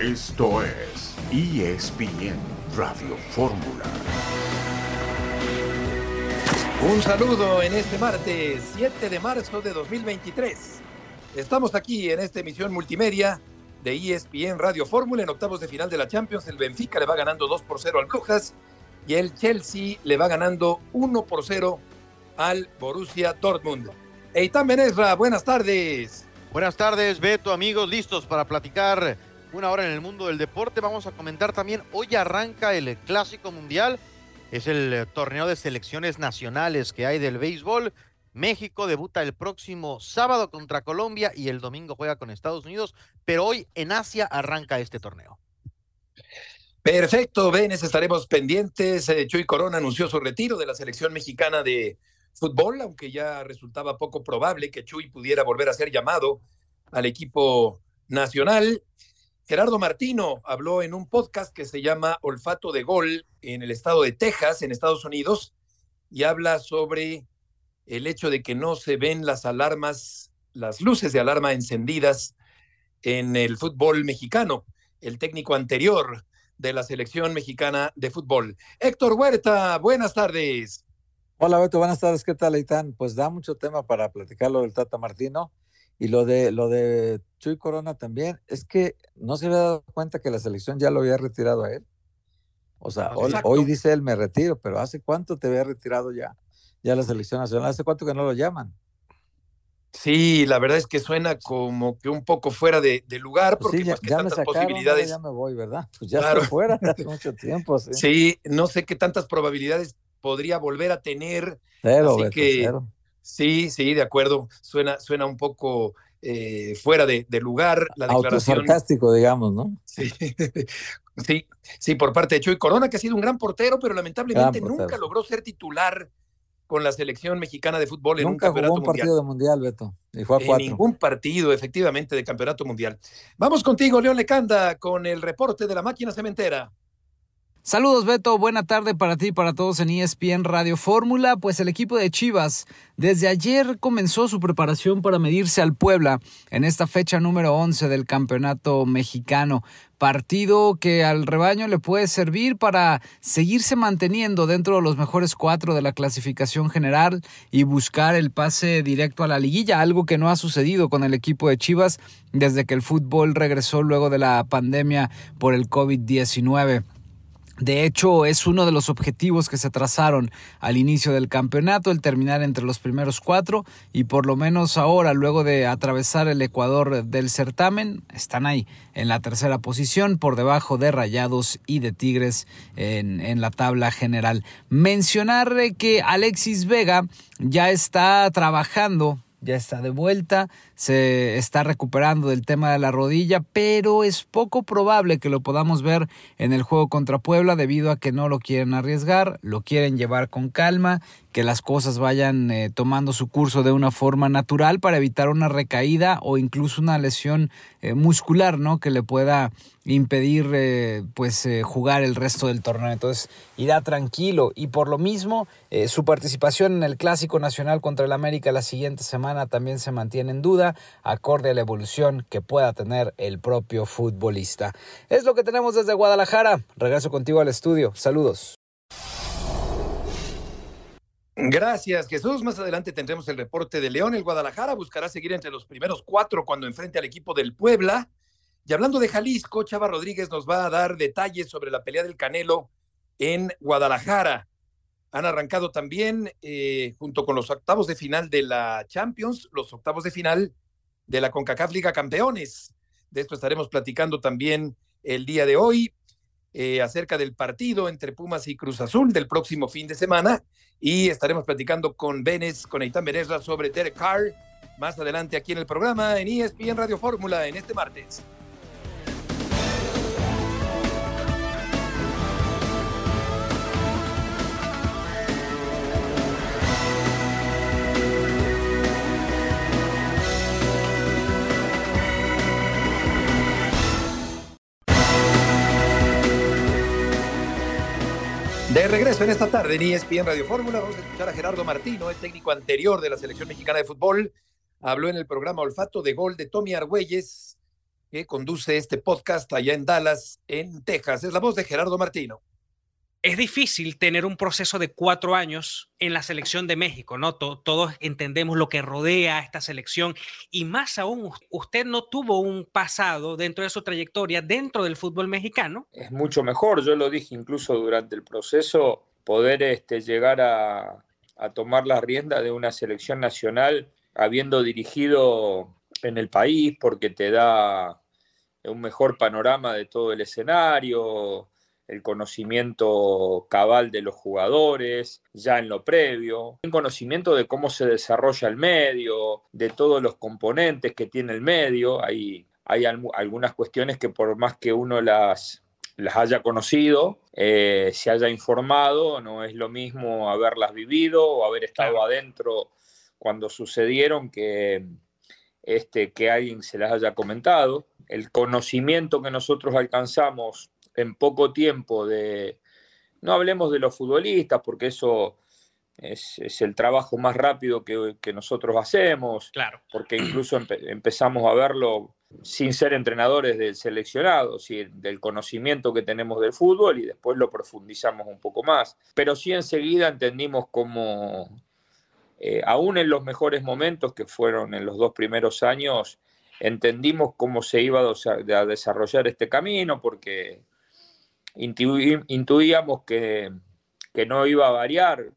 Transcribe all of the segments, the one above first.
Esto es ESPN Radio Fórmula. Un saludo en este martes 7 de marzo de 2023. Estamos aquí en esta emisión multimedia de ESPN Radio Fórmula en octavos de final de la Champions. El Benfica le va ganando 2 por 0 al Brujas y el Chelsea le va ganando 1 por 0 al Borussia Dortmund. Eitan Benesra, buenas tardes. Buenas tardes, Beto, amigos, listos para platicar una hora en el mundo del deporte. Vamos a comentar también, hoy arranca el Clásico Mundial, es el eh, torneo de selecciones nacionales que hay del béisbol. México debuta el próximo sábado contra Colombia y el domingo juega con Estados Unidos, pero hoy en Asia arranca este torneo. Perfecto, Benes, estaremos pendientes. Eh, Chuy Corona anunció su retiro de la selección mexicana de fútbol, aunque ya resultaba poco probable que Chuy pudiera volver a ser llamado al equipo nacional. Gerardo Martino habló en un podcast que se llama Olfato de Gol en el estado de Texas, en Estados Unidos, y habla sobre el hecho de que no se ven las alarmas, las luces de alarma encendidas en el fútbol mexicano. El técnico anterior de la selección mexicana de fútbol. Héctor Huerta, buenas tardes. Hola Beto, buenas tardes, ¿qué tal, Aitán? Pues da mucho tema para platicarlo del Tata Martino y lo de lo de Chuy Corona también, es que no se había dado cuenta que la selección ya lo había retirado a él. O sea, hoy, dice él me retiro, pero ¿hace cuánto te había retirado ya? Ya la selección nacional, ¿hace cuánto que no lo llaman? Sí, la verdad es que suena como que un poco fuera de, lugar, pues porque ya, pues, tantas posibilidades. ya me voy, ¿verdad? Pues ya estoy fuera hace mucho tiempo. Sí. sí. no sé qué tantas probabilidades podría volver a tener. así que, Sí, sí, de acuerdo. Suena, suena un poco eh, fuera de, lugar la declaración. sarcástico, digamos, ¿no? Sí. sí, sí, por parte de Chuy Corona, que ha sido un gran portero, pero lamentablemente nunca logró ser titular con la selección mexicana de fútbol en un campeonato jugó un partido de mundial, Beto. Y fue a en ningún partido, efectivamente, de campeonato mundial. Vamos contigo, León Lecanda, con el reporte de la máquina cementera. Saludos Beto, buena tarde para ti y para todos en ESPN Radio Fórmula. Pues el equipo de Chivas desde ayer comenzó su preparación para medirse al Puebla en esta fecha número 11 del Campeonato Mexicano. Partido que al rebaño le puede servir para seguirse manteniendo dentro de los mejores cuatro de la clasificación general y buscar el pase directo a la liguilla, algo que no ha sucedido con el equipo de Chivas desde que el fútbol regresó luego de la pandemia por el COVID-19. De hecho, es uno de los objetivos que se trazaron al inicio del campeonato, el terminar entre los primeros cuatro y por lo menos ahora, luego de atravesar el Ecuador del certamen, están ahí en la tercera posición, por debajo de Rayados y de Tigres en, en la tabla general. Mencionar que Alexis Vega ya está trabajando ya está de vuelta, se está recuperando del tema de la rodilla, pero es poco probable que lo podamos ver en el juego contra Puebla debido a que no lo quieren arriesgar, lo quieren llevar con calma, que las cosas vayan eh, tomando su curso de una forma natural para evitar una recaída o incluso una lesión eh, muscular, ¿no? Que le pueda impedir eh, pues jugar el resto del torneo. Entonces irá tranquilo y por lo mismo su participación en el Clásico Nacional contra el América la siguiente semana también se mantiene en duda, acorde a la evolución que pueda tener el propio futbolista. Es lo que tenemos desde Guadalajara. Regreso contigo al estudio. Saludos. Gracias, Jesús. Más adelante tendremos el reporte de León. El Guadalajara buscará seguir entre los primeros cuatro cuando enfrente al equipo del Puebla. Y hablando de Jalisco, Chava Rodríguez nos va a dar detalles sobre la pelea del Canelo en Guadalajara. Han arrancado también, eh, junto con los octavos de final de la Champions, los octavos de final de la CONCACAF Liga Campeones. De esto estaremos platicando también el día de hoy. Eh, acerca del partido entre Pumas y Cruz Azul del próximo fin de semana y estaremos platicando con Benes, con Eitan Benesra sobre Derek Carr más adelante aquí en el programa en ESPN Radio Fórmula en este martes. De regreso en esta tarde en ESPN Radio Fórmula, vamos a escuchar a Gerardo Martino, el técnico anterior de la selección mexicana de fútbol. Habló en el programa Olfato de Gol de Tommy Argüelles que conduce este podcast allá en Dallas, en Texas. Es la voz de Gerardo Martino es difícil tener un proceso de cuatro años en la selección de México, ¿no? todos entendemos lo que rodea a esta selección y más aún, usted no tuvo un pasado dentro de su trayectoria dentro del fútbol mexicano. Es mucho mejor, yo lo dije incluso durante el proceso, poder este, llegar a, a tomar la rienda de una selección nacional habiendo dirigido en el país porque te da un mejor panorama de todo el escenario, el conocimiento cabal de los jugadores, ya en lo previo, un conocimiento de cómo se desarrolla el medio, de todos los componentes que tiene el medio. Hay, hay algunas cuestiones que por más que uno las, las haya conocido, eh, se haya informado, no es lo mismo haberlas vivido o haber estado adentro cuando sucedieron que, este, que alguien se las haya comentado. El conocimiento que nosotros alcanzamos en poco tiempo de, no hablemos de los futbolistas, porque eso es, el trabajo más rápido que, nosotros hacemos, claro. porque incluso empezamos a verlo sin ser entrenadores del seleccionado, del conocimiento que tenemos del fútbol y después lo profundizamos un poco más. Pero sí enseguida entendimos cómo, eh, aún en los mejores momentos, que fueron en los dos primeros años, entendimos cómo se iba a desarrollar este camino, porque intuíamos que, no iba a variar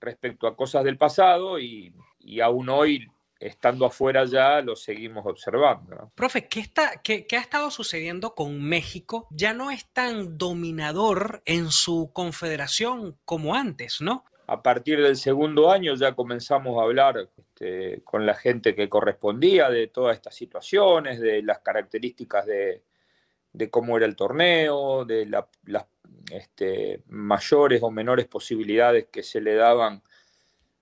respecto a cosas del pasado y, aún hoy, estando afuera ya, lo seguimos observando. Profe, ¿qué, está, qué, ha estado sucediendo con México? Ya no es tan dominador en su confederación como antes, ¿no? A partir del segundo año ya comenzamos a hablar este, con la gente que correspondía de todas estas situaciones, de las características de, de cómo era el torneo, de las este, mayores o menores posibilidades que se le daban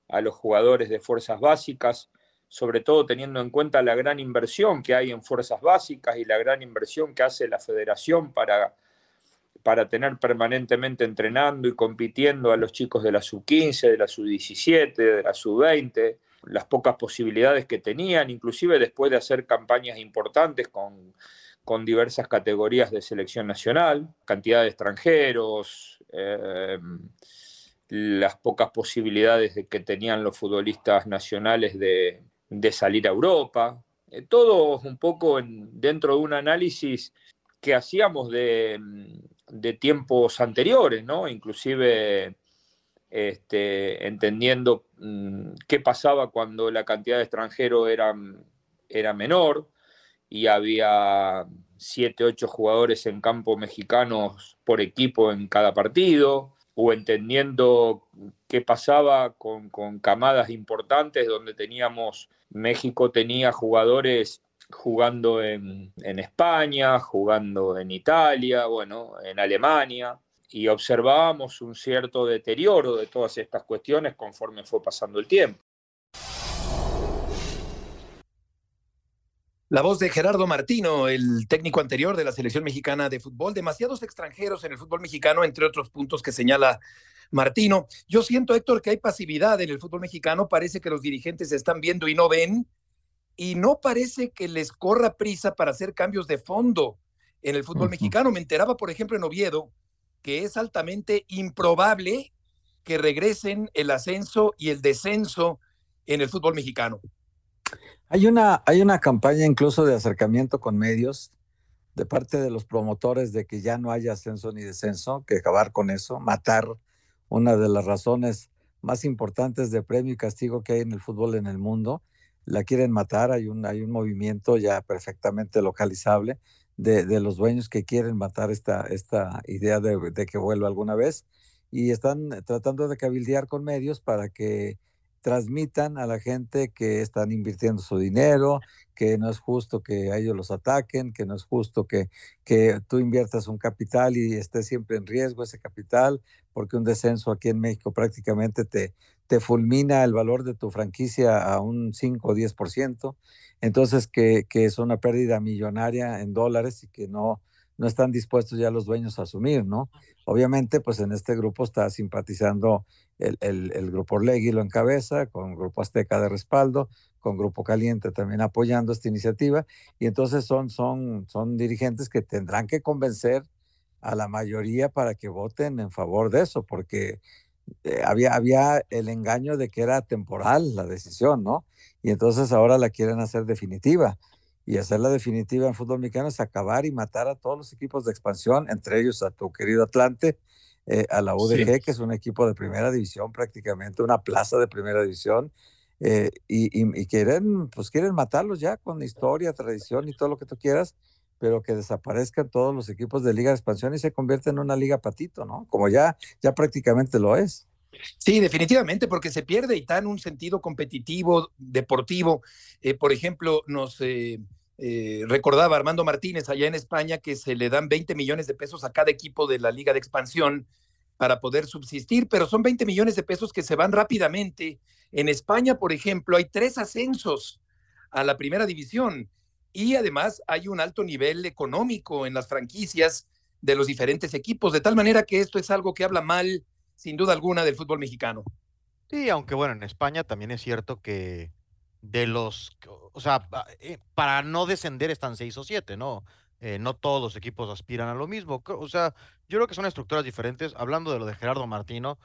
a los jugadores de fuerzas básicas, sobre todo teniendo en cuenta la gran inversión que hay en fuerzas básicas y la gran inversión que hace la federación para, para tener permanentemente entrenando y compitiendo a los chicos de la sub-15, de la sub-17, de la sub-20, las pocas posibilidades que tenían, inclusive después de hacer campañas importantes con con diversas categorías de selección nacional, cantidad de extranjeros, eh, las pocas posibilidades de que tenían los futbolistas nacionales de, salir a Europa. Eh, todo un poco dentro de un análisis que hacíamos de, tiempos anteriores, ¿no? Inclusive este, entendiendo mm, qué pasaba cuando la cantidad de extranjeros era, era menor, y había siete, ocho jugadores en campo mexicanos por equipo en cada partido, o entendiendo qué pasaba con, camadas importantes donde teníamos, México tenía jugadores jugando en, en, España, jugando en Italia, bueno, en Alemania, y observábamos un cierto deterioro de todas estas cuestiones conforme fue pasando el tiempo. La voz de Gerardo Martino, el técnico anterior de la selección mexicana de fútbol. Demasiados extranjeros en el fútbol mexicano, entre otros puntos que señala Martino. Yo siento, Héctor, que hay pasividad en el fútbol mexicano. Parece que los dirigentes están viendo y no ven. Y no parece que les corra prisa para hacer cambios de fondo en el fútbol mexicano. Me enteraba, por ejemplo, en Oviedo, que es altamente improbable que regresen el ascenso y el descenso en el fútbol mexicano. Hay una, hay una campaña incluso de acercamiento con medios de parte de los promotores de que ya no haya ascenso ni descenso, que acabar con eso, matar una de las razones más importantes de premio y castigo que hay en el fútbol en el mundo. La quieren matar, hay un, hay un movimiento ya perfectamente localizable de, de los dueños que quieren matar esta, esta idea de, de que vuelva alguna vez y están tratando de cabildear con medios para que transmitan a la gente que están invirtiendo su dinero, que no es justo que a ellos los ataquen, que no es justo que, que tú inviertas un capital y esté siempre en riesgo ese capital, porque un descenso aquí en México prácticamente te, te fulmina el valor de tu franquicia a un 5 o 10%. Entonces, que, que es una pérdida millonaria en dólares y que no, no están dispuestos ya los dueños a asumir, ¿no? Obviamente, pues en este grupo está simpatizando el, el, Grupo Orlegui lo encabeza, con Grupo Azteca de respaldo, con Grupo Caliente también apoyando esta iniciativa, y entonces son, son, son dirigentes que tendrán que convencer a la mayoría para que voten en favor de eso, porque eh, había, había el engaño de que era temporal la decisión, ¿no? Y entonces ahora la quieren hacer definitiva. Y hacerla definitiva en fútbol mexicano es acabar y matar a todos los equipos de expansión, entre ellos a tu querido Atlante, eh, a la UDG, que es un equipo de primera división prácticamente, una plaza de primera división, eh, y, y, quieren, pues quieren matarlos ya con historia, tradición y todo lo que tú quieras, pero que desaparezcan todos los equipos de Liga de Expansión y se convierta en una liga patito, ¿no? Como ya, ya prácticamente lo es. Sí, definitivamente, porque se pierde y en un sentido competitivo, deportivo. Eh, por ejemplo, nos eh, recordaba Armando Martínez allá en España que se le dan 20 millones de pesos a cada equipo de la Liga de Expansión para poder subsistir, pero son 20 millones de pesos que se van rápidamente. En España, por ejemplo, hay tres ascensos a la primera división y además hay un alto nivel económico en las franquicias de los diferentes equipos, de tal manera que esto es algo que habla mal, sin duda alguna, del fútbol mexicano. Sí, aunque bueno, en España también es cierto que de los, o sea, eh, para no descender están seis o siete, ¿no? Eh, no todos los equipos aspiran a lo mismo. O sea, yo creo que son estructuras diferentes. Hablando de lo de Gerardo Martino,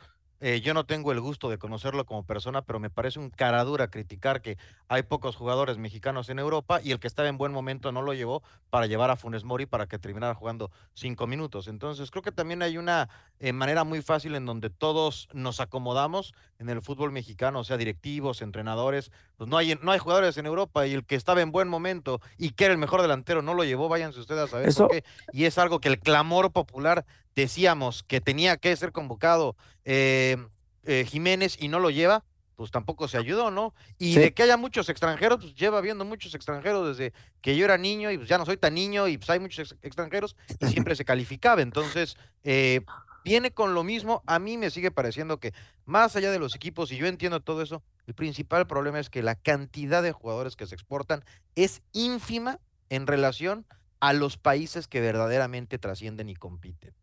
eh, yo no tengo el gusto de conocerlo como persona, pero me parece un cara dura criticar que hay pocos jugadores mexicanos en Europa y el que estaba en buen momento no lo llevó para llevar a Funes Mori para que terminara jugando cinco minutos. Entonces creo que también hay una eh, manera muy fácil en donde todos nos acomodamos en el fútbol mexicano, o sea, directivos, entrenadores. Pues no hay, no hay jugadores en Europa y el que estaba en buen momento y que era el mejor delantero no lo llevó, váyanse ustedes a saber por qué. Y es algo que el clamor popular decíamos que tenía que ser convocado eh, eh, Jiménez y no lo lleva, pues tampoco se ayudó, ¿no? Y de que haya muchos extranjeros, pues lleva viendo muchos extranjeros desde que yo era niño y pues ya no soy tan niño y pues hay muchos extranjeros y siempre se calificaba. Entonces, eh, viene con lo mismo. A mí me sigue pareciendo que más allá de los equipos, y yo entiendo todo eso, el principal problema es que la cantidad de jugadores que se exportan es ínfima en relación a los países que verdaderamente trascienden y compiten.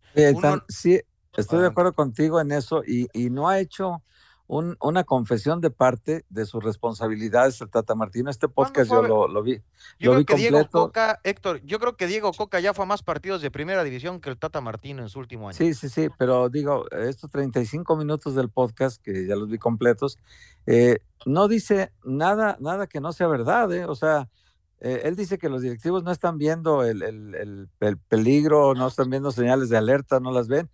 sí, estoy de acuerdo contigo en eso y, no ha hecho una confesión de parte de sus responsabilidades el Tata Martino. Este podcast yo lo, vi. Yo creo que Diego Coca, Héctor, yo creo que Diego Coca ya fue a más partidos de primera división que el Tata Martino en su último año. Sí, sí, sí, pero digo, estos 35 minutos del podcast, que ya los vi completos, eh, no dice nada, nada que no sea verdad, ¿eh? O sea, eh, él dice que los directivos no están viendo el, el, el, peligro, no están viendo señales de alerta, no las ven.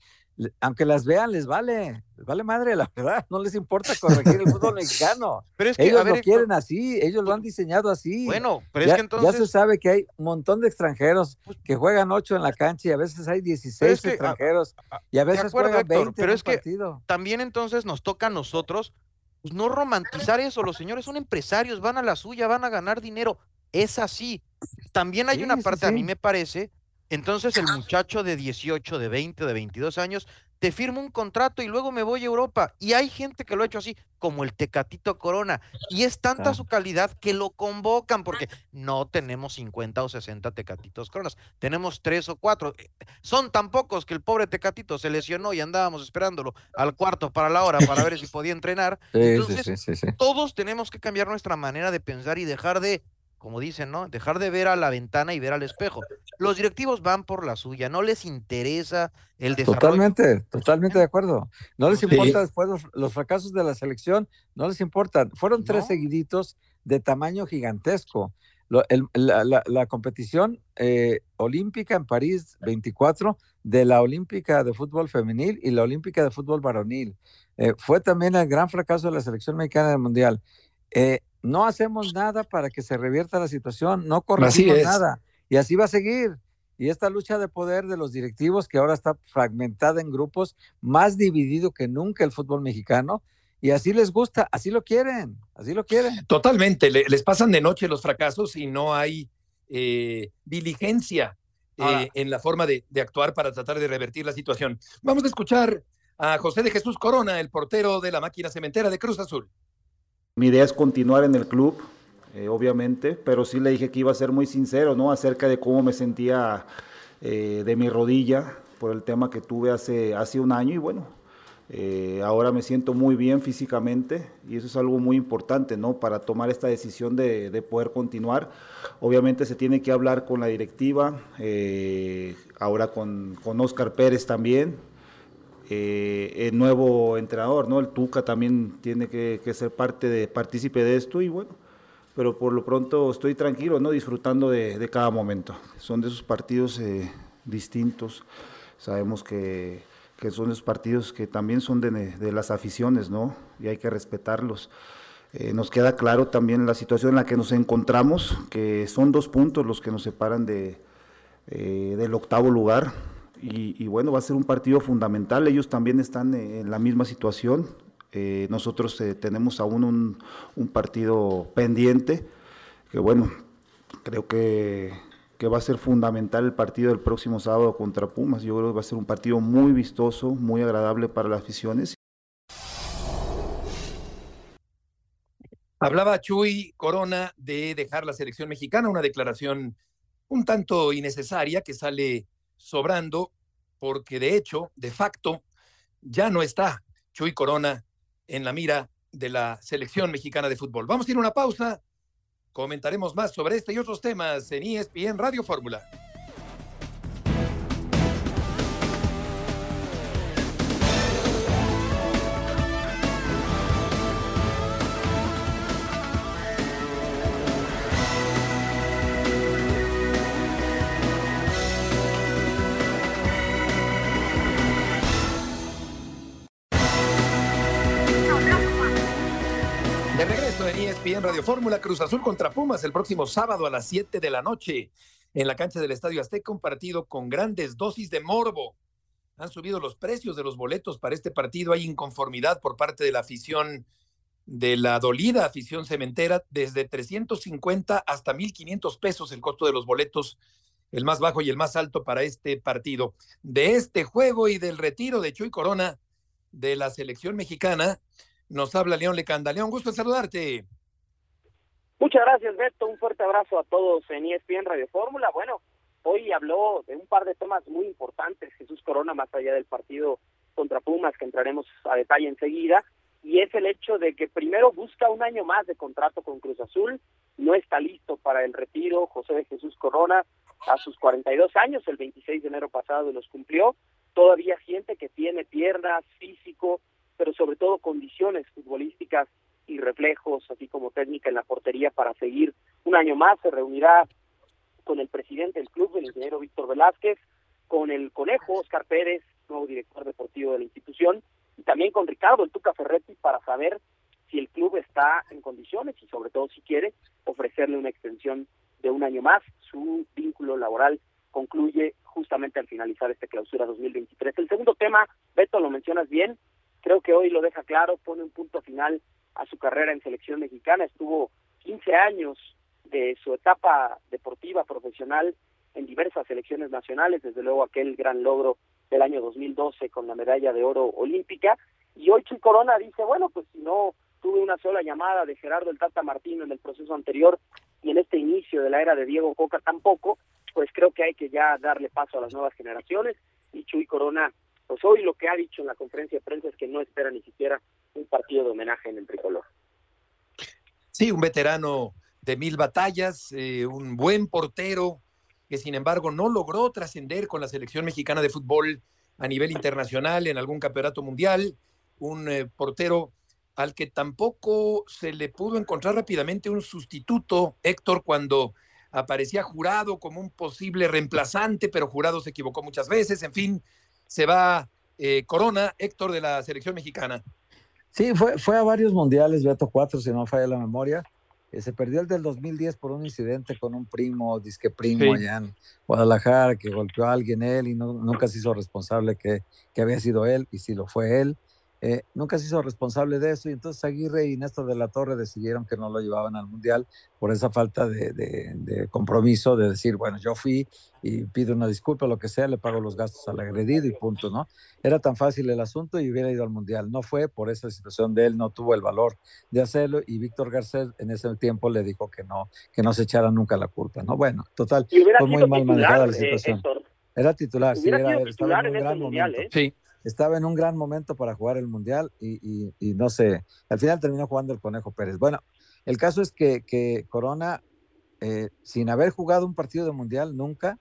Aunque las vean, les vale, les vale madre, la verdad, no les importa corregir el fútbol mexicano. Pero es que, ellos lo quieren así, ellos lo han diseñado así. Bueno, pero es que entonces. Ya se sabe que hay un montón de extranjeros pues que juegan ocho en la cancha y a veces hay 16 extranjeros y a veces juegan 20 pero es que También entonces nos toca a nosotros pues, no romantizar eso. Los señores son empresarios, van a la suya, van a ganar dinero es así. También hay una parte, a mí me parece, entonces el muchacho de 18, de 20, de 22 años, te firma un contrato y luego me voy a Europa. Y hay gente que lo ha hecho así, como el Tecatito Corona. Y es tanta su calidad que lo convocan, porque no tenemos 50 o 60 Tecatitos Coronas, tenemos tres o cuatro. Eh, son tan pocos que el pobre Tecatito se lesionó y andábamos esperándolo al cuarto para la hora para ver si podía entrenar. Entonces, todos tenemos que cambiar nuestra manera de pensar y dejar de como dicen, ¿no? Dejar de ver a la ventana y ver al espejo. Los directivos van por la suya, no les interesa el desarrollo. Totalmente, totalmente de acuerdo. No les importa después los, fracasos de la selección, no les importa. Fueron tres seguiditos de tamaño gigantesco. la, competición eh, olímpica en París 24, de la olímpica de fútbol femenil y la olímpica de fútbol varonil. Eh, fue también el gran fracaso de la selección mexicana del Mundial. Eh, no hacemos nada para que se revierta la situación, no corregimos nada. Y así va a seguir. Y esta lucha de poder de los directivos, que ahora está fragmentada en grupos, más dividido que nunca el fútbol mexicano, y así les gusta, así lo quieren, así lo quieren. Totalmente, les pasan de noche los fracasos y no hay eh, diligencia eh, en la forma de, de actuar para tratar de revertir la situación. Vamos a escuchar a José de Jesús Corona, el portero de la máquina cementera de Cruz Azul. Mi idea es continuar en el club, eh, obviamente, pero sí le dije que iba a ser muy sincero, ¿no? Acerca de cómo me sentía eh, de mi rodilla por el tema que tuve hace, hace un año y bueno, eh, ahora me siento muy bien físicamente y eso es algo muy importante, ¿no? Para tomar esta decisión de, de poder continuar. Obviamente se tiene que hablar con la directiva, ahora con, con Oscar Pérez también, eh, el nuevo entrenador, ¿no? El Tuca también tiene que, ser parte de, partícipe de esto y bueno, pero por lo pronto estoy tranquilo, ¿no? Disfrutando de, cada momento. Son de esos partidos eh, distintos. Sabemos que, que, son esos partidos que también son de, de, las aficiones, ¿no? Y hay que respetarlos. Eh, nos queda claro también la situación en la que nos encontramos, que son dos puntos los que nos separan de, eh, del octavo lugar y, bueno, va a ser un partido fundamental. Ellos también están en la misma situación. Eh, nosotros eh, tenemos aún un, un, partido pendiente, que bueno, creo que, que, va a ser fundamental el partido del próximo sábado contra Pumas. Yo creo que va a ser un partido muy vistoso, muy agradable para las aficiones. Hablaba Chuy Corona de dejar la selección mexicana, una declaración un tanto innecesaria que sale sobrando, porque de hecho, de facto, ya no está Chuy Corona en la mira de la selección mexicana de fútbol. Vamos a ir a una pausa. Comentaremos más sobre este y otros temas en ESPN Radio Fórmula. Fórmula Cruz Azul contra Pumas el próximo sábado a las 7 de la noche en la cancha del Estadio Azteca, un partido con grandes dosis de morbo. Han subido los precios de los boletos para este partido, hay inconformidad por parte de la afición de la dolida afición cementera, desde 350 hasta 1.500 pesos el costo de los boletos, el más bajo y el más alto para este partido. De este juego y del retiro de Chuy Corona de la selección mexicana, nos habla León Lecanda. León, gusto saludarte. Muchas gracias, Beto. Un fuerte abrazo a todos en ESPN Radio Fórmula. Bueno, hoy habló de un par de temas muy importantes Jesús Corona, más allá del partido contra Pumas, que entraremos a detalle enseguida, y es el hecho de que primero busca un año más de contrato con Cruz Azul, no está listo para el retiro José de Jesús Corona a sus 42 años, el 26 de enero pasado los cumplió, todavía siente que tiene piernas, físico, pero sobre todo condiciones futbolísticas y reflejos, así como técnica en la portería para seguir un año más. Se reunirá con el presidente del club, el ingeniero Víctor Velázquez, con el conejo Oscar Pérez, nuevo director deportivo de la institución, y también con Ricardo el Tuca Ferretti para saber si el club está en condiciones y sobre todo si quiere ofrecerle una extensión de un año más. Su vínculo laboral concluye justamente al finalizar esta clausura 2023. El segundo tema, Beto, lo mencionas bien, creo que hoy lo deja claro, pone un punto final a su carrera en selección mexicana, estuvo 15 años de su etapa deportiva profesional en diversas selecciones nacionales, desde luego aquel gran logro del año 2012 con la medalla de oro olímpica, y hoy Chuy Corona dice, bueno, pues si no tuve una sola llamada de Gerardo el Tata Martino en el proceso anterior y en este inicio de la era de Diego Coca tampoco, pues creo que hay que ya darle paso a las nuevas generaciones y Chuy Corona pues hoy lo que ha dicho en la conferencia de prensa es que no espera ni siquiera un partido de homenaje en el tricolor. Sí, un veterano de mil batallas, eh, un buen portero que sin embargo no logró trascender con la selección mexicana de fútbol a nivel internacional en algún campeonato mundial, un eh, portero al que tampoco se le pudo encontrar rápidamente un sustituto, Héctor, cuando aparecía jurado como un posible reemplazante, pero jurado se equivocó muchas veces, en fin, se va eh, Corona, Héctor de la selección mexicana. Sí, fue, fue a varios mundiales, Beto cuatro, si no falla la memoria. Eh, se perdió el del 2010 por un incidente con un primo, disque primo sí. allá en Guadalajara, que golpeó a alguien él y no, nunca se hizo responsable que, que había sido él, y si lo fue él. Eh, nunca se hizo responsable de eso y entonces Aguirre y Néstor de la Torre decidieron que no lo llevaban al Mundial por esa falta de, de, de, compromiso de decir, bueno, yo fui y pido una disculpa, lo que sea, le pago los gastos al agredido y punto, ¿no? Era tan fácil el asunto y hubiera ido al Mundial. No fue por esa situación de él, no tuvo el valor de hacerlo y Víctor Garcés en ese tiempo le dijo que no, que no se echara nunca la culpa, ¿no? Bueno, total, fue muy mal manejada la situación. Eh, Héctor, Era titular, sí, era, estaba titular en un en ese gran mundial, momento. ¿eh? Sí. Estaba en un gran momento para jugar el mundial y, y- y no sé, al final terminó jugando el Conejo Pérez. Bueno, el caso es que, que Corona, eh, sin haber jugado un partido de mundial nunca,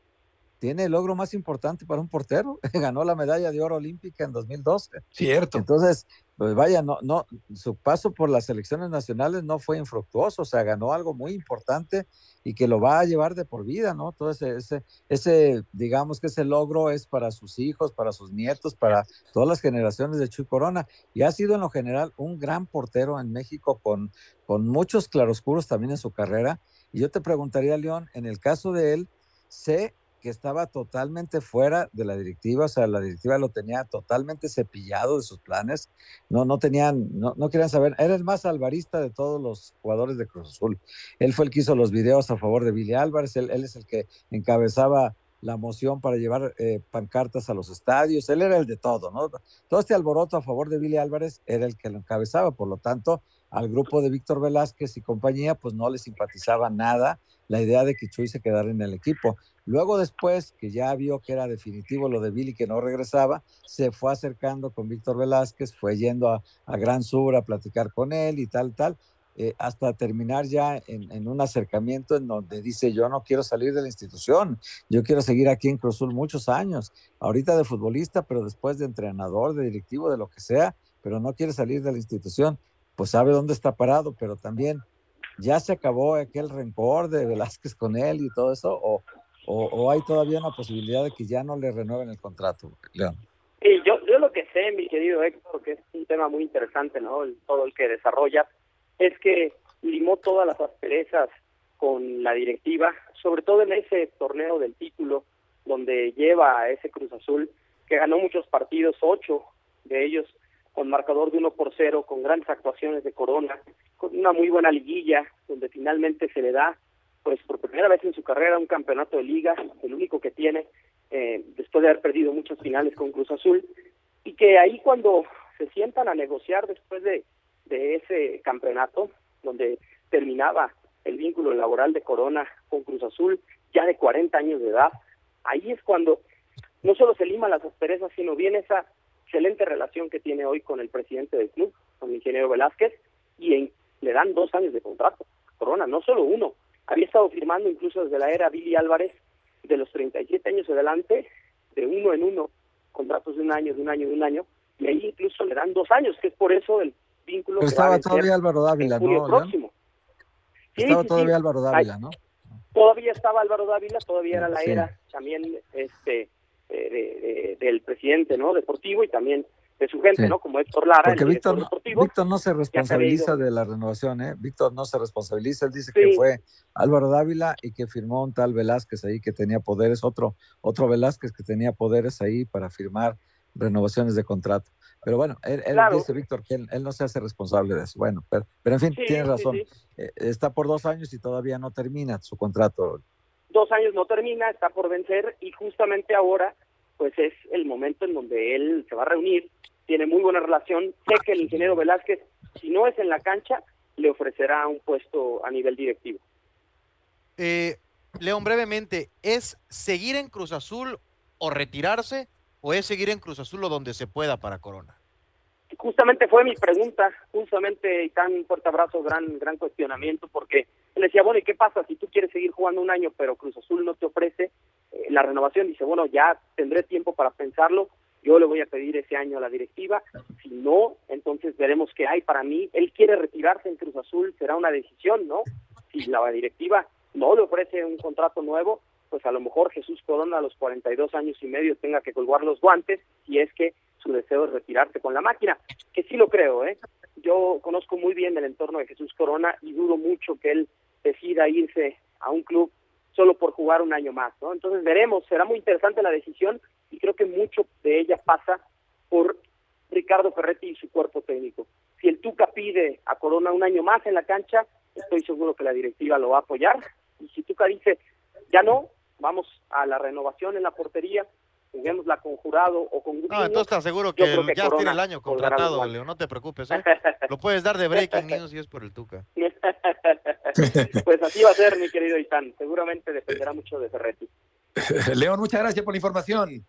tiene el logro más importante para un portero. Ganó la medalla de oro olímpica en 2012. Cierto. Entonces, pues vaya, no, no, su paso por las selecciones nacionales no fue infructuoso, o sea, ganó algo muy importante y que lo va a llevar de por vida, ¿no? Todo ese, ese, ese, digamos que ese logro es para sus hijos, para sus nietos, para todas las generaciones de Chuy Corona. Y ha sido en lo general un gran portero en México con, con muchos claroscuros también en su carrera. Y yo te preguntaría, León, en el caso de él, sé que estaba totalmente fuera de la directiva, o sea, la directiva lo tenía totalmente cepillado de sus planes, no, no tenían, no, no querían saber, era el más alvarista de todos los jugadores de Cruz Azul. Él fue el que hizo los videos a favor de Billy Álvarez, él, es el que encabezaba la moción para llevar eh, pancartas a los estadios, él era el de todo, ¿no? Todo este alboroto a favor de Billy Álvarez era el que lo encabezaba, por lo tanto, al grupo de Víctor Velázquez y compañía, pues no le simpatizaba nada la idea de que Chuy se quedara en el equipo. Luego después, que ya vio que era definitivo lo de Billy, que no regresaba, se fue acercando con Víctor Velázquez, fue yendo a, a Gran Sur a platicar con él y tal, tal, eh, hasta terminar ya en, en, un acercamiento en donde dice, yo no quiero salir de la institución, yo quiero seguir aquí en Cruzul muchos años, ahorita de futbolista, pero después de entrenador, de directivo, de lo que sea, pero no quiere salir de la institución, pues sabe dónde está parado, pero también ya se acabó aquel rencor de Velázquez con él y todo eso, o, o, hay todavía una posibilidad de que ya no le renueven el contrato, León? Y yo, yo lo que sé, mi querido Héctor, que es un tema muy interesante, ¿no? El, todo el que desarrolla, es que limó todas las asperezas con la directiva, sobre todo en ese torneo del título, donde lleva a ese Cruz Azul, que ganó muchos partidos, ocho de ellos con marcador de uno por cero, con grandes actuaciones de Corona, con una muy buena liguilla, donde finalmente se le da pues por primera vez en su carrera un campeonato de liga, el único que tiene, eh, después de haber perdido muchas finales con Cruz Azul, y que ahí cuando se sientan a negociar después de, de ese campeonato, donde terminaba el vínculo laboral de Corona con Cruz Azul, ya de 40 años de edad, ahí es cuando no solo se liman las asperezas, sino viene esa excelente relación que tiene hoy con el presidente del club, con el ingeniero Velázquez, y en, le dan dos años de contrato. Corona, no solo uno, había estado firmando incluso desde la era Billy Álvarez, de los 37 años adelante, de uno en uno, contratos de un año, de un año, de un año, y ahí incluso le dan dos años, que es por eso el vínculo Pero que estaba todavía Álvaro Dávila, ¿no? próximo. Sí, estaba sí, todavía. Álvaro Dávila, ¿no? Todavía estaba Álvaro Dávila, todavía era la Sí. era también este de- de- del presidente no deportivo y también de su gente, Sí. ¿no? Como Héctor Lara, Porque el Víctor, deportivo. Víctor no se responsabiliza de la renovación, ¿eh? Víctor no se responsabiliza, él dice Sí. que fue Álvaro Dávila y que firmó un tal Velázquez ahí que tenía poderes, otro, otro Velázquez que tenía poderes ahí para firmar renovaciones de contrato. Pero bueno, él, él Claro. dice, Víctor, que él, él no se hace responsable de eso. Bueno, pero, pero en fin, Sí, tienes razón. Eh, está por dos años y todavía no termina su contrato. Dos años no termina, está por vencer y justamente ahora pues es el momento en donde él se va a reunir, tiene muy buena relación, sé que el ingeniero Velázquez, si no es en la cancha, le ofrecerá un puesto a nivel directivo. Eh, León, brevemente, ¿es seguir en Cruz Azul o retirarse o es seguir en Cruz Azul o donde se pueda para Corona? Justamente fue mi pregunta, justamente y tan fuerte abrazo, gran gran cuestionamiento, porque él decía, bueno, ¿y qué pasa si tú quieres seguir jugando un año, pero Cruz Azul no te ofrece eh, la renovación? Dice, bueno, ya tendré tiempo para pensarlo, yo le voy a pedir ese año a la directiva, si no, entonces veremos qué hay para mí. Él quiere retirarse en Cruz Azul, será una decisión, ¿no? Si la directiva no le ofrece un contrato nuevo, pues a lo mejor Jesús Corona a los 42 años y medio tenga que colgar los guantes si es que su deseo es retirarse con la máquina, que sí lo creo, ¿eh? Yo conozco muy bien el entorno de Jesús Corona y dudo mucho que él decida irse a un club solo por jugar un año más, ¿no? Entonces veremos, será muy interesante la decisión y creo que mucho de ella pasa por Ricardo Ferretti y su cuerpo técnico. Si el Tuca pide a Corona un año más en la cancha, estoy seguro que la directiva lo va a apoyar. Y si Tuca dice, ya no, vamos a la renovación en la portería, juguémosla con Jurado o con Gudiño. No, entonces te aseguro que, ya tiene el año contratado. León, no te preocupes, ¿eh? Lo puedes dar de breaking news si es por el Tuca. pues así va a ser, mi querido Itán. Seguramente dependerá mucho de Ferretti. León, muchas gracias por la información.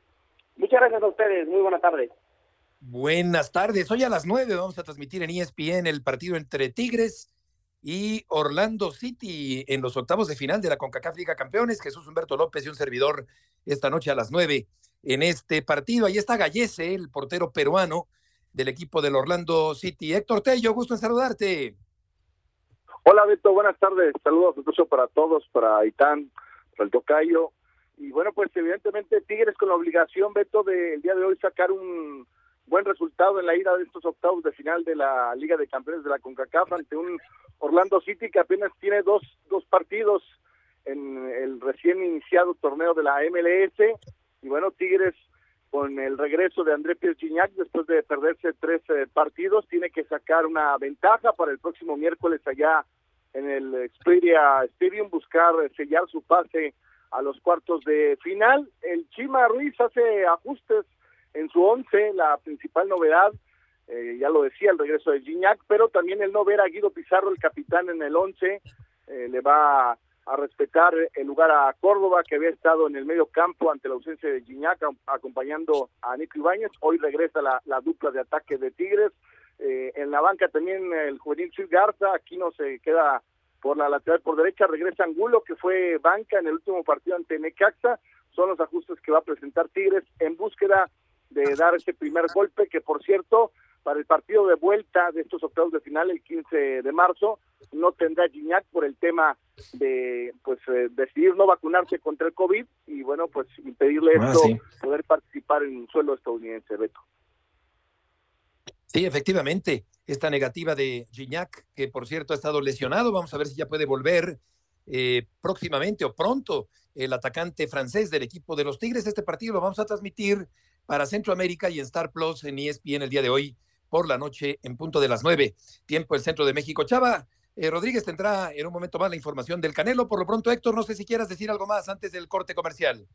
Muchas gracias a ustedes. Muy buena tarde. Buenas tardes. Hoy a las nueve vamos a transmitir en ESPN el partido entre Tigres y Orlando City en los octavos de final de la CONCACAF Liga Campeones. Jesús Humberto López y un servidor esta noche a las nueve en este partido. Ahí está Gallese, el portero peruano del equipo del Orlando City. Héctor Tello, gusto en saludarte. Hola Beto, buenas tardes. Saludos incluso para todos, para Itán, para el Tocayo. Y bueno, pues evidentemente Tigres con la obligación, Beto, del día de hoy sacar un buen resultado en la ida de estos octavos de final de la Liga de Campeones de la CONCACAF ante un Orlando City que apenas tiene dos, dos partidos en el recién iniciado torneo de la MLS. Y bueno, Tigres con el regreso de André Pierre después de perderse tres eh, partidos, tiene que sacar una ventaja para el próximo miércoles allá en el Xperia Stadium, buscar sellar su pase a los cuartos de final. El Chima Ruiz hace ajustes en su once, la principal novedad, eh, ya lo decía, el regreso de Gignac, pero también el no ver a Guido Pizarro, el capitán en el once, eh, le va a respetar el lugar a Córdoba, que había estado en el medio campo ante la ausencia de Gignac, acompañando a Nico Ibáñez. Hoy regresa la, dupla de ataque de Tigres. Eh, en la banca también el juvenil Chuy Garza, aquí no se queda por la lateral por derecha, regresa Angulo, que fue banca en el último partido ante Necaxa. Son los ajustes que va a presentar Tigres en búsqueda de dar ese primer golpe, que por cierto, para el partido de vuelta de estos octavos de final el 15 de marzo no tendrá Gignac por el tema de pues eh, decidir no vacunarse contra el COVID y bueno pues impedirle ah, esto poder participar en un suelo estadounidense Beto. Sí, efectivamente, esta negativa de Gignac, que por cierto ha estado lesionado, vamos a ver si ya puede volver eh, próximamente o pronto el atacante francés del equipo de los Tigres. Este partido lo vamos a transmitir para Centroamérica y en Star Plus en ESPN el día de hoy por la noche en punto de las nueve, tiempo el centro de México. Chava, eh, Rodríguez tendrá en un momento más la información del Canelo. Por lo pronto, Héctor, no sé si quieras decir algo más antes del corte comercial.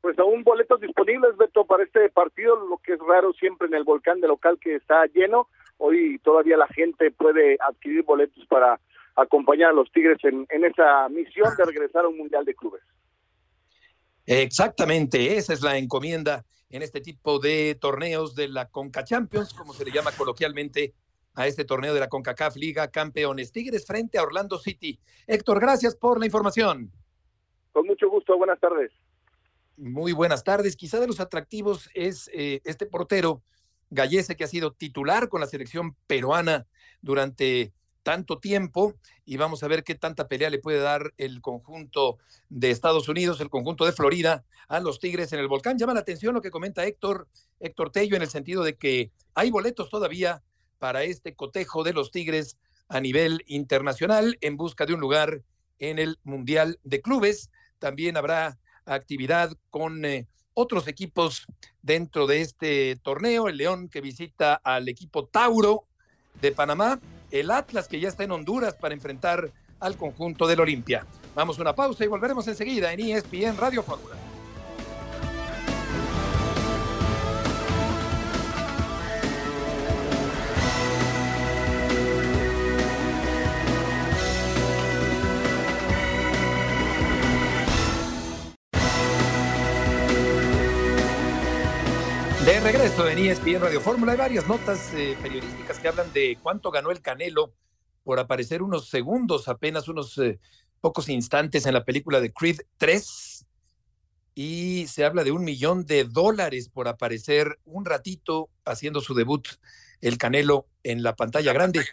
Pues aún boletos disponibles, Beto, para este partido, lo que es raro siempre en el volcán de local que está lleno. Hoy todavía la gente puede adquirir boletos para acompañar a los Tigres en, en esa misión de regresar a un Mundial de Clubes. Exactamente, esa es la encomienda en este tipo de torneos de la Conca Champions, como se le llama coloquialmente a este torneo de la CONCACAF Liga Campeones. Tigres frente a Orlando City. Héctor, gracias por la información. Con mucho gusto, buenas tardes. Muy buenas tardes. Quizá de los atractivos es eh, este portero Gallese que ha sido titular con la selección peruana durante tanto tiempo y vamos a ver qué tanta pelea le puede dar el conjunto de Estados Unidos, el conjunto de Florida a los Tigres en el volcán. Llama la atención lo que comenta Héctor, Héctor Tello en el sentido de que hay boletos todavía para este cotejo de los Tigres a nivel internacional en busca de un lugar en el Mundial de Clubes. También habrá actividad con eh, otros equipos dentro de este torneo. El León que visita al equipo Tauro de Panamá el Atlas que ya está en Honduras para enfrentar al conjunto del Olimpia. Vamos a una pausa y volveremos enseguida en ESPN Radio Fórmula. Regreso en ESPN Radio Fórmula, hay varias notas eh, periodísticas que hablan de cuánto ganó el Canelo por aparecer unos segundos, apenas unos eh, pocos instantes en la película de Creed 3. Y se habla de un millón de dólares por aparecer un ratito haciendo su debut el Canelo en la pantalla grande.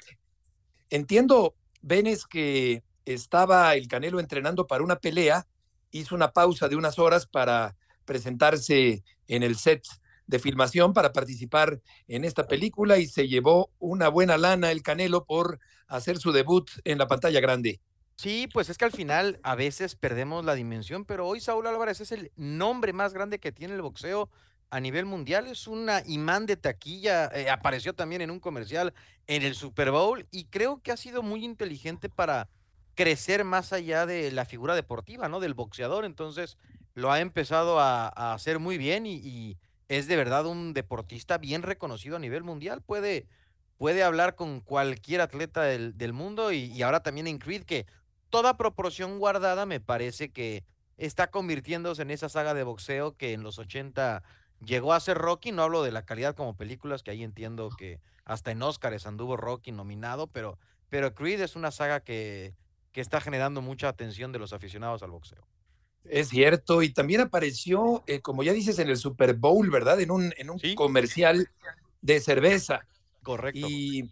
Entiendo, Benes, que estaba el Canelo entrenando para una pelea, hizo una pausa de unas horas para presentarse en el set de filmación para participar en esta película y se llevó una buena lana el Canelo por hacer su debut en la pantalla grande. Sí, pues es que al final a veces perdemos la dimensión, pero hoy Saúl Álvarez es el nombre más grande que tiene el boxeo a nivel mundial. Es una imán de taquilla, eh, apareció también en un comercial en el Super Bowl y creo que ha sido muy inteligente para crecer más allá de la figura deportiva, ¿no? Del boxeador. Entonces lo ha empezado a, hacer muy bien y es de verdad un deportista bien reconocido a nivel mundial. Puede, puede hablar con cualquier atleta del, mundo y, ahora también en Creed, que toda proporción guardada me parece que está convirtiéndose en esa saga de boxeo que en los 80 llegó a ser Rocky. No hablo de la calidad como películas, que ahí entiendo que hasta en Oscars anduvo Rocky nominado, pero, pero Creed es una saga que, que está generando mucha atención de los aficionados al boxeo. Es cierto, y también apareció, eh, como ya dices, en el Super Bowl, ¿verdad? En un, en un comercial de cerveza. Correcto. Y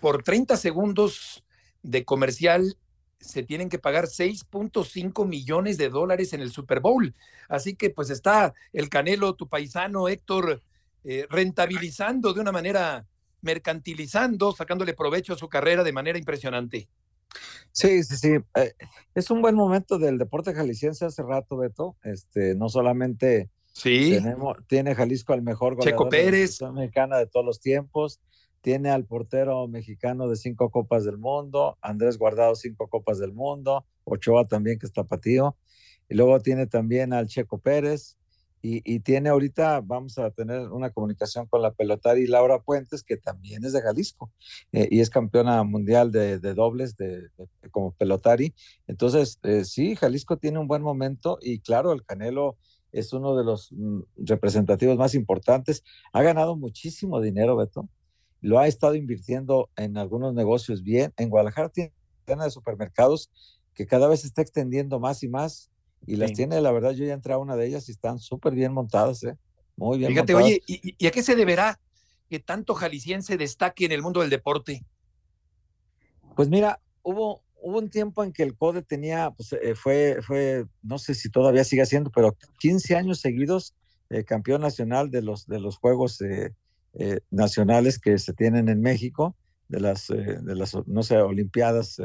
por 30 segundos de comercial se tienen que pagar 6.5 millones de dólares en el Super Bowl. Así que pues está el Canelo, tu paisano Héctor, eh, rentabilizando de una manera, mercantilizando, sacándole provecho a su carrera de manera impresionante. Sí, sí, sí. Eh, es un buen momento del deporte jalisciense hace rato, Beto. Este, no solamente sí. tenemos, tiene Jalisco al mejor goleador Checo Pérez. de la mexicana de todos los tiempos, tiene al portero mexicano de cinco copas del mundo, Andrés Guardado cinco copas del mundo, Ochoa también que está patío, y luego tiene también al Checo Pérez, y, tiene ahorita, vamos a tener una comunicación con la pelotari Laura Puentes, que también es de Jalisco eh, y es campeona mundial de, dobles de, como pelotari. Entonces, eh, sí, Jalisco tiene un buen momento y claro, el Canelo es uno de los mm, representativos más importantes. Ha ganado muchísimo dinero, Beto. Lo ha estado invirtiendo en algunos negocios bien. En Guadalajara tiene una de supermercados que cada vez está extendiendo más y más y las tiene, la verdad, yo ya entré a una de ellas y están súper bien montadas, ¿eh? Muy bien Fíjate, oye, ¿y, a qué se deberá que tanto jalisciense destaque en el mundo del deporte? Pues mira, hubo, hubo un tiempo en que el CODE tenía, pues eh, fue, fue, no sé si todavía sigue siendo, pero 15 años seguidos eh, campeón nacional de los, de los Juegos eh, Nacionales que se tienen en México, de las, de las no sé, Olimpiadas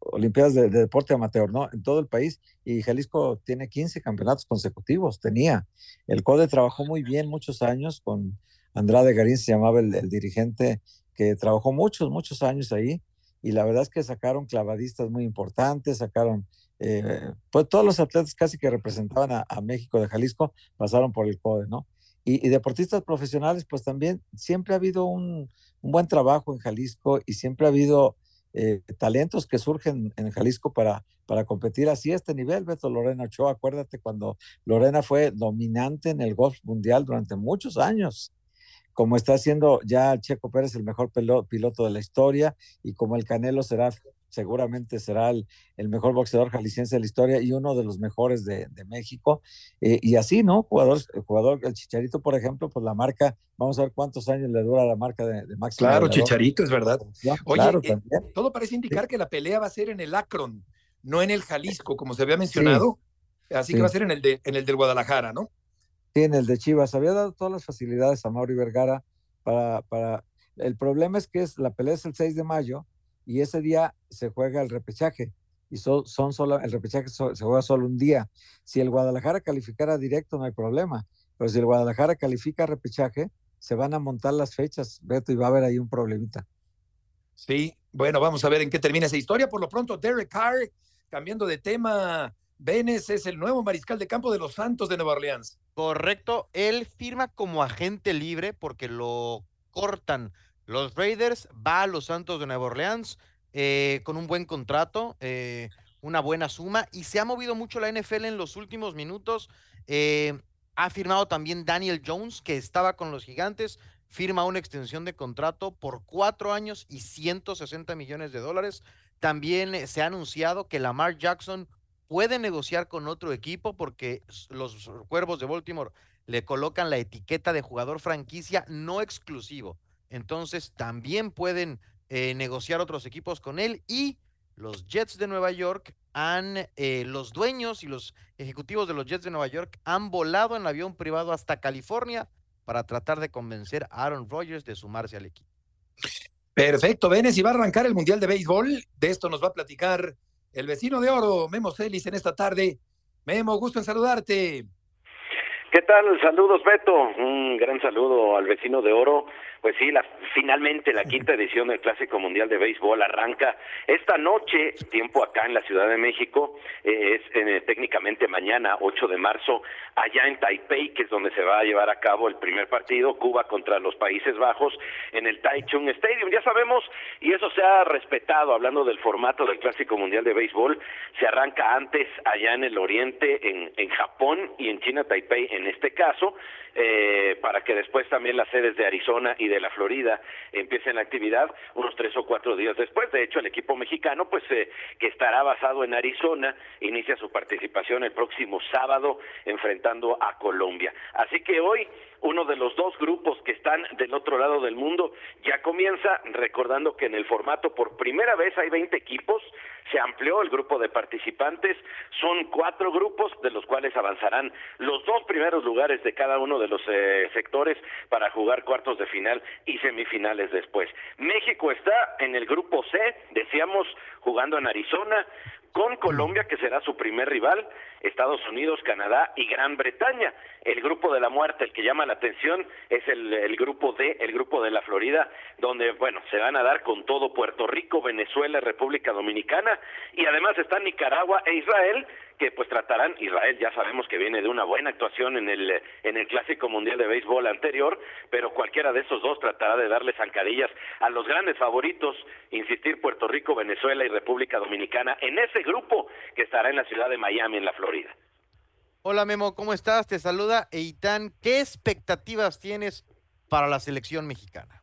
Olimpiadas de, deporte amateur, ¿no? En todo el país. Y Jalisco tiene 15 campeonatos consecutivos, tenía. El CODE trabajó muy bien muchos años con Andrade Garín, se llamaba el, dirigente que trabajó muchos, muchos años ahí. Y la verdad es que sacaron clavadistas muy importantes, sacaron, eh, pues todos los atletas casi que representaban a, México de Jalisco pasaron por el CODE, ¿no? Y, deportistas profesionales, pues también siempre ha habido un, un buen trabajo en Jalisco y siempre ha habido eh, talentos que surgen en Jalisco para, para competir así a este nivel. Beto Lorena Ochoa, acuérdate cuando Lorena fue dominante en el golf mundial durante muchos años, como está haciendo ya Checo Pérez el mejor piloto de la historia y como el Canelo será seguramente será el, mejor boxeador jalisciense de la historia y uno de los mejores de, México. Eh, y así, ¿no? Jugador, el jugador, el Chicharito, por ejemplo, pues la marca, vamos a ver cuántos años le dura la marca de, de Max. Claro, Chicharito, es verdad. Oye, eh, todo parece indicar que la pelea va a ser en el Akron, no en el Jalisco, como se había mencionado. Así que va a ser en el, de, en el del Guadalajara, ¿no? Sí, en el de Chivas. Había dado todas las facilidades a Mauri Vergara para, para... El problema es que es, la pelea es el 6 de mayo, y ese día se juega el repechaje y son, son solo, el repechaje se juega solo un día. Si el Guadalajara calificara directo no hay problema, pero si el Guadalajara califica repechaje, se van a montar las fechas, Beto, y va a haber ahí un problemita. Sí, bueno, vamos a ver en qué termina esa historia. Por lo pronto, Derek Carr, cambiando de tema, Benes es el nuevo mariscal de campo de los Santos de Nueva Orleans. Correcto, él firma como agente libre porque lo cortan los Raiders va a los Santos de Nueva Orleans eh, con un buen contrato, eh, una buena suma y se ha movido mucho la NFL en los últimos minutos. Eh, ha firmado también Daniel Jones, que estaba con los gigantes, firma una extensión de contrato por cuatro años y 160 millones de dólares. También se ha anunciado que Lamar Jackson puede negociar con otro equipo porque los Cuervos de Baltimore le colocan la etiqueta de jugador franquicia no exclusivo. Entonces también pueden eh, negociar otros equipos con él y los Jets de Nueva York han, eh, los dueños y los ejecutivos de los Jets de Nueva York han volado en avión privado hasta California para tratar de convencer a Aaron Rodgers de sumarse al equipo. Perfecto, Benes, y va a arrancar el Mundial de Béisbol. De esto nos va a platicar el vecino de oro, Memo Celis, en esta tarde. Memo, gusto en saludarte. ¿Qué tal? Saludos, Beto. Un gran saludo al vecino de oro. Pues sí, la, finalmente la quinta edición del Clásico Mundial de Béisbol arranca esta noche, tiempo acá en la Ciudad de México, eh, es eh, técnicamente mañana, 8 de marzo, allá en Taipei, que es donde se va a llevar a cabo el primer partido, Cuba contra los Países Bajos, en el Taichung Stadium. Ya sabemos, y eso se ha respetado, hablando del formato del Clásico Mundial de Béisbol, se arranca antes allá en el Oriente, en, en Japón y en China, Taipei en este caso, eh, para que después también las sedes de Arizona y de la Florida empiecen la actividad unos tres o cuatro días después. De hecho, el equipo mexicano, pues eh, que estará basado en Arizona, inicia su participación el próximo sábado enfrentando a Colombia. Así que hoy uno de los dos grupos que están del otro lado del mundo ya comienza, recordando que en el formato por primera vez hay 20 equipos, se amplió el grupo de participantes, son cuatro grupos de los cuales avanzarán los dos primeros lugares de cada uno de los eh, sectores para jugar cuartos de final y semifinales después. México está en el grupo C, decíamos, jugando en Arizona, con Colombia, que será su primer rival, Estados Unidos, Canadá y Gran Bretaña. El grupo de la muerte, el que llama la atención, es el, grupo D, el grupo de la Florida, donde, bueno, se van a dar con todo Puerto Rico, Venezuela, República Dominicana, y además están Nicaragua e Israel, que pues tratarán, Israel ya sabemos que viene de una buena actuación en el, en el Clásico Mundial de Béisbol anterior, pero cualquiera de esos dos tratará de darle zancadillas a los grandes favoritos, insistir Puerto Rico, Venezuela y República Dominicana en ese grupo que estará en la ciudad de Miami, en la Florida. Hola Memo, ¿cómo estás? Te saluda Eitan. ¿Qué expectativas tienes para la selección mexicana?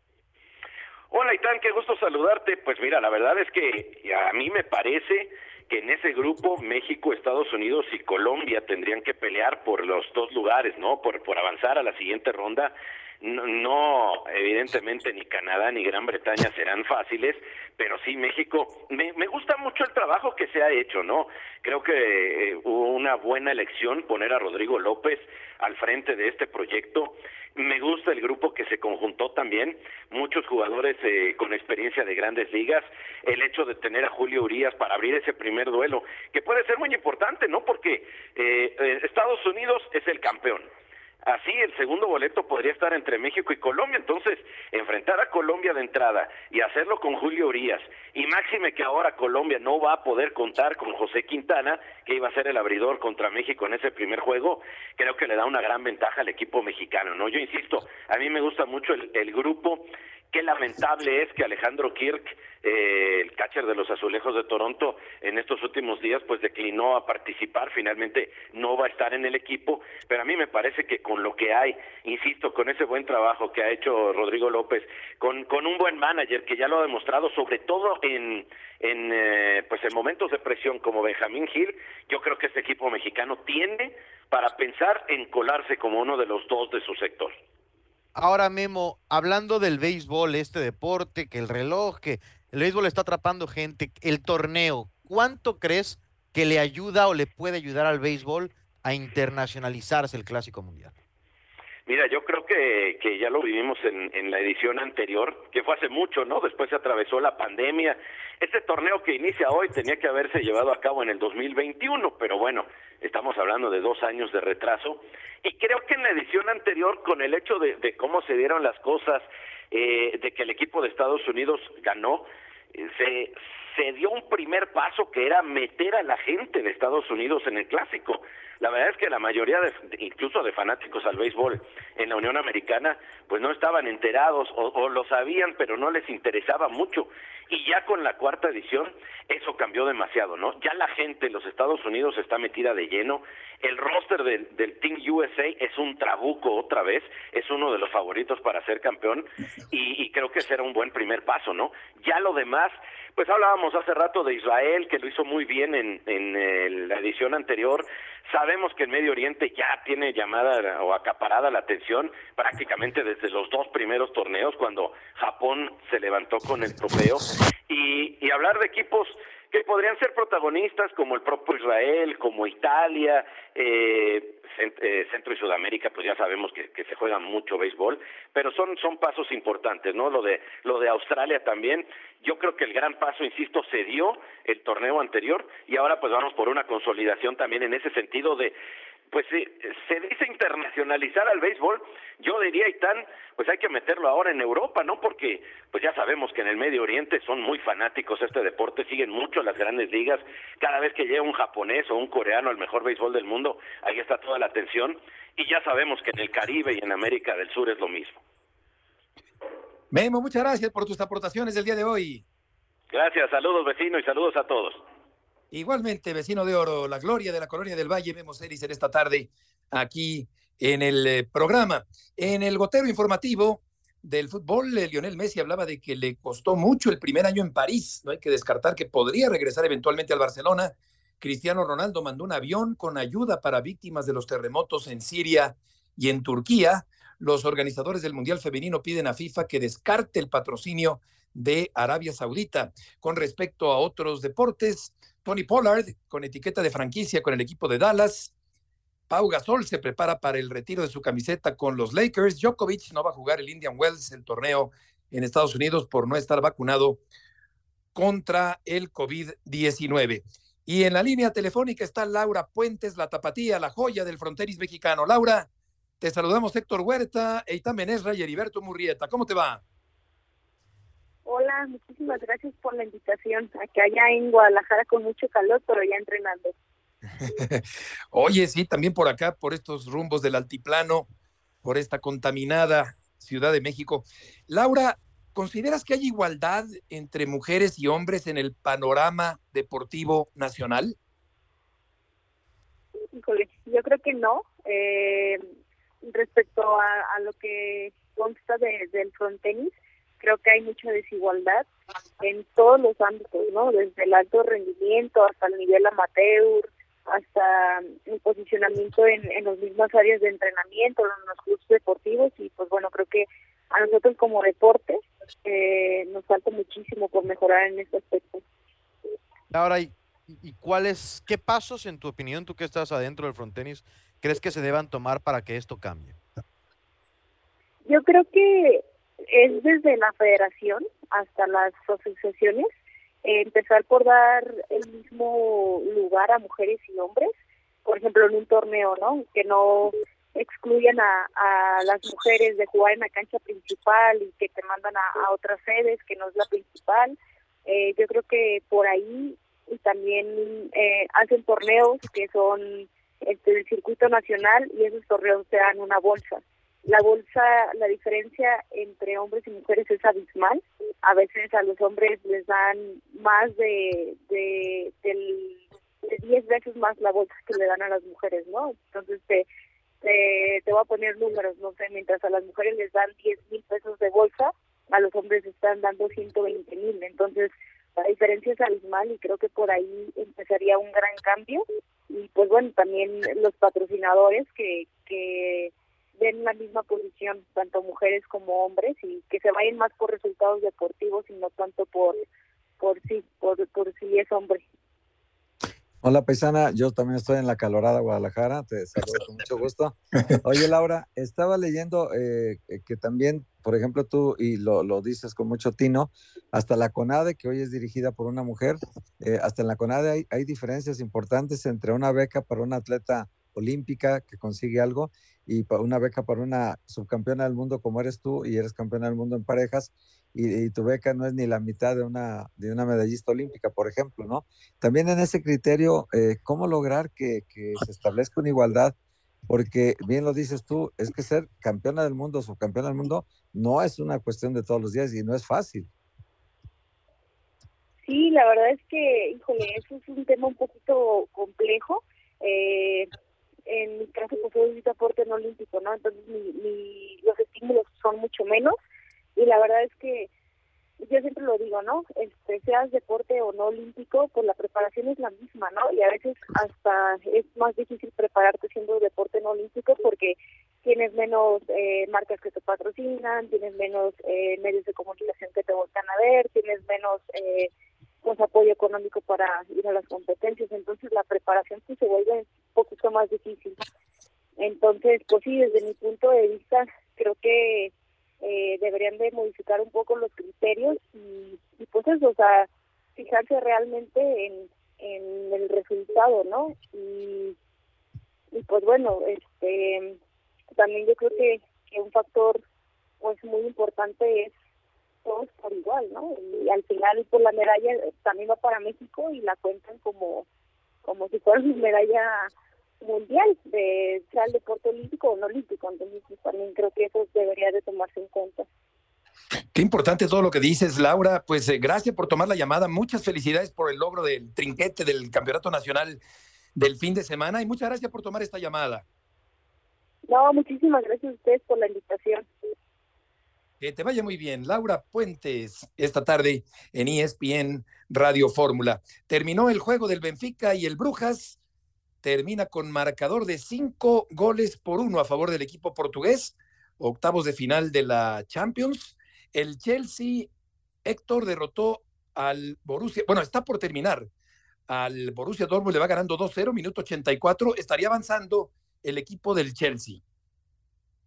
Hola Eitan, qué gusto saludarte. Pues mira, la verdad es que a mí me parece que en ese grupo México, Estados Unidos y Colombia tendrían que pelear por los dos lugares, ¿no? Por, por avanzar a la siguiente ronda. No, no, evidentemente ni Canadá ni Gran Bretaña serán fáciles, pero sí México. Me, gusta mucho el trabajo que se ha hecho, ¿no? Creo que eh, hubo una buena elección poner a Rodrigo López al frente de este proyecto. Me gusta el grupo que se conjuntó también, muchos jugadores eh, con experiencia de grandes ligas, el hecho de tener a Julio Urias para abrir ese primer duelo, que puede ser muy importante, ¿no? Porque eh, Estados Unidos es el campeón. Así el segundo boleto podría estar entre México y Colombia, entonces enfrentar a Colombia de entrada y hacerlo con Julio Urias, y máxime que ahora Colombia no va a poder contar con José Quintana, que iba a ser el abridor contra México en ese primer juego, creo que le da una gran ventaja al equipo mexicano, ¿no? Yo insisto, a mí me gusta mucho el, el grupo, qué lamentable es que Alejandro Kirk, eh, el catcher de los Azulejos de Toronto, en estos últimos días pues declinó a participar, finalmente no va a estar en el equipo, pero a mí me parece que con lo que hay, insisto, con ese buen trabajo que ha hecho Rodrigo López, con, con un buen manager que ya lo ha demostrado, sobre todo en, en eh, pues en momentos de presión como Benjamín Gil, yo creo que este equipo mexicano tiende para pensar en colarse como uno de los dos de su sector. Ahora, Memo, hablando del béisbol, este deporte, que el reloj, que el béisbol está atrapando gente, el torneo, ¿cuánto crees que le ayuda o le puede ayudar al béisbol a internacionalizarse el Clásico Mundial? Mira, yo creo que, que ya lo vivimos en, en, la edición anterior, que fue hace mucho, ¿no? Después se atravesó la pandemia. Este torneo que inicia hoy tenía que haberse llevado a cabo en el 2021, pero bueno, estamos hablando de dos años de retraso. Y creo que en la edición anterior, con el hecho de, de cómo se dieron las cosas, eh, de que el equipo de Estados Unidos ganó, eh, se, se dio un primer paso que era meter a la gente de Estados Unidos en el clásico. La verdad es que la mayoría, de, incluso de fanáticos al béisbol en la Unión Americana, pues no estaban enterados o, o, lo sabían, pero no les interesaba mucho. Y ya con la cuarta edición, eso cambió demasiado, ¿no? Ya la gente en los Estados Unidos está metida de lleno. El roster del, del Team USA es un trabuco otra vez, es uno de los favoritos para ser campeón y, creo que será un buen primer paso, ¿no? Ya lo demás, pues hablábamos hace rato de Israel, que lo hizo muy bien en, en eh, la edición anterior. Sabemos que el Medio Oriente ya tiene llamada o acaparada la atención prácticamente desde los dos primeros torneos, cuando Japón se levantó con el trofeo. Y, y hablar de equipos que podrían ser protagonistas como el propio Israel, como Italia, eh, Centro y Sudamérica, pues ya sabemos que, que, se juega mucho béisbol, pero son, son pasos importantes, ¿no? Lo de, lo de Australia también, yo creo que el gran paso, insisto, se dio el torneo anterior y ahora pues vamos por una consolidación también en ese sentido de pues se dice internacionalizar al béisbol, yo diría, Itán, pues hay que meterlo ahora en Europa, ¿no? Porque pues ya sabemos que en el Medio Oriente son muy fanáticos este deporte, siguen mucho las grandes ligas, cada vez que llega un japonés o un coreano al mejor béisbol del mundo, ahí está toda la atención, y ya sabemos que en el Caribe y en América del Sur es lo mismo. Memo, muchas gracias por tus aportaciones del día de hoy. Gracias, saludos vecino y saludos a todos. Igualmente, vecino de oro, la gloria de la colonia del Valle, vemos Eris en esta tarde aquí en el eh, programa. En el gotero informativo del fútbol, eh, Lionel Messi hablaba de que le costó mucho el primer año en París. No hay que descartar que podría regresar eventualmente al Barcelona. Cristiano Ronaldo mandó un avión con ayuda para víctimas de los terremotos en Siria y en Turquía. Los organizadores del Mundial Femenino piden a FIFA que descarte el patrocinio de Arabia Saudita. Con respecto a otros deportes, Tony Pollard con etiqueta de franquicia con el equipo de Dallas. Pau Gasol se prepara para el retiro de su camiseta con los Lakers. Djokovic no va a jugar el Indian Wells, el torneo en Estados Unidos, por no estar vacunado contra el COVID-19. Y en la línea telefónica está Laura Puentes, la tapatía, la joya del fronteris mexicano. Laura, te saludamos Héctor Huerta, Eitan Menesra y Heriberto Murrieta. ¿Cómo te va? Hola, muchísimas gracias por la invitación. Aquí allá en Guadalajara con mucho calor, pero ya entrenando. Oye, sí, también por acá, por estos rumbos del altiplano, por esta contaminada Ciudad de México. Laura, ¿consideras que hay igualdad entre mujeres y hombres en el panorama deportivo nacional? yo creo que no. Eh, respecto a, lo que consta del frontenis, creo que hay mucha desigualdad en todos los ámbitos, ¿no? Desde el alto rendimiento hasta el nivel amateur, hasta el posicionamiento en, en las mismas áreas de entrenamiento, en los clubes deportivos y pues bueno, creo que a nosotros como deporte eh, nos falta muchísimo por mejorar en este aspecto. Ahora, ¿y, y cuáles, qué pasos en tu opinión, tú que estás adentro del frontenis, crees que se deban tomar para que esto cambie? Yo creo que es desde la federación hasta las asociaciones eh, empezar por dar el mismo lugar a mujeres y hombres, por ejemplo en un torneo, ¿no? Que no excluyan a, a las mujeres de jugar en la cancha principal y que te mandan a, otras sedes que no es la principal. Eh, yo creo que por ahí y también eh, hacen torneos que son este, del circuito nacional y esos torneos te dan una bolsa la bolsa, la diferencia entre hombres y mujeres es abismal. A veces a los hombres les dan más de, de, del, de 10 veces más la bolsa que le dan a las mujeres, ¿no? Entonces te, te, te voy a poner números, no sé, mientras a las mujeres les dan 10 mil pesos de bolsa, a los hombres están dando 120 mil. Entonces la diferencia es abismal y creo que por ahí empezaría un gran cambio. Y pues bueno, también los patrocinadores que, que den la misma posición, tanto mujeres como hombres, y que se vayan más por resultados deportivos y no tanto por, por sí, por, por si es hombre. Hola paisana, yo también estoy en la calorada Guadalajara, te saludo con mucho gusto. Oye Laura, estaba leyendo eh, que también, por ejemplo, tú, y lo, lo, dices con mucho tino, hasta la CONADE, que hoy es dirigida por una mujer, eh, hasta en la CONADE hay, hay diferencias importantes entre una beca para un atleta olímpica que consigue algo y una beca para una subcampeona del mundo como eres tú y eres campeona del mundo en parejas y, tu beca no es ni la mitad de una, de una medallista olímpica, por ejemplo, ¿no? También en ese criterio, eh, ¿cómo lograr que, que, se establezca una igualdad? Porque bien lo dices tú, es que ser campeona del mundo, subcampeona del mundo, no es una cuestión de todos los días y no es fácil. Sí, la verdad es que, híjole, eso es un tema un poquito complejo. Eh, en mi caso pues soy deporte no. Entonces mi, los estímulos son mucho menos y la verdad es que yo siempre lo digo, ¿no? Este, seas deporte o no olímpico, pues la preparación es la misma, ¿no? Y a veces hasta es más difícil prepararte siendo deporte no olímpico porque tienes menos eh, marcas que te patrocinan, tienes menos eh, medios de comunicación que te volcan a ver, tienes menos eh, pues apoyo económico para ir a las competencias, entonces la preparación pues se vuelve un poquito más difícil. Entonces, pues sí, desde mi punto de vista, creo que eh, deberían de modificar un poco los criterios y, y pues eso, o sea, fijarse realmente en, en el resultado, ¿no? Y, pues bueno, este también yo creo que, que un factor pues muy importante es todos por igual, ¿no? Y al final pues la medalla también va para México y la cuentan como como si fuera una medalla mundial de sea el deporte olímpico o no olímpico, entonces pues, también creo que eso debería de tomarse en cuenta. Qué importante todo lo que dices, Laura. Pues eh, gracias por tomar la llamada. Muchas felicidades por el logro del trinquete del Campeonato Nacional del fin de semana y muchas gracias por tomar esta llamada. No, muchísimas gracias a ustedes por la invitación. Que te vaya muy bien. Laura Puentes, esta tarde en ESPN Radio Fórmula. Terminó el juego del Benfica y el Brujas. Termina con marcador de cinco goles por uno a favor del equipo portugués. Octavos de final de la Champions. El Chelsea, Héctor, derrotó al Borussia. Bueno, está por terminar. Al Borussia Dortmund le va ganando 2-0, minuto 84. Estaría avanzando el equipo del Chelsea.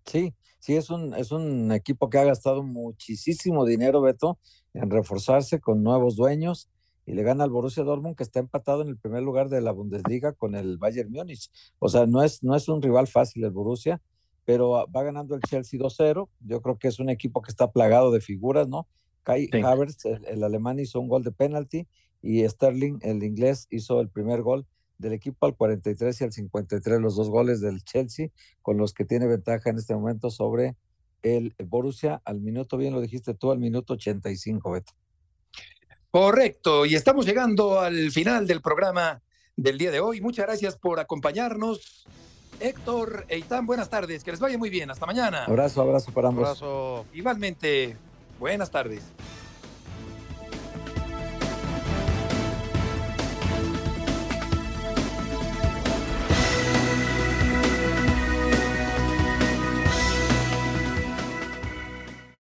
Sí, sí, es un, es un equipo que ha gastado muchísimo dinero, Beto, en reforzarse con nuevos dueños y le gana al Borussia Dortmund que está empatado en el primer lugar de la Bundesliga con el Bayern Múnich. O sea, no es, no es un rival fácil el Borussia, pero va ganando el Chelsea 2-0. Yo creo que es un equipo que está plagado de figuras, ¿no? Kai Havertz, el, el alemán, hizo un gol de penalti y Sterling, el inglés, hizo el primer gol del equipo al 43 y al 53, los dos goles del Chelsea, con los que tiene ventaja en este momento sobre el Borussia al minuto, bien lo dijiste tú, al minuto 85, Beto. Correcto, y estamos llegando al final del programa del día de hoy. Muchas gracias por acompañarnos. Héctor, Eitan, buenas tardes, que les vaya muy bien, hasta mañana. Abrazo, abrazo para ambos. Abrazo. Igualmente, buenas tardes.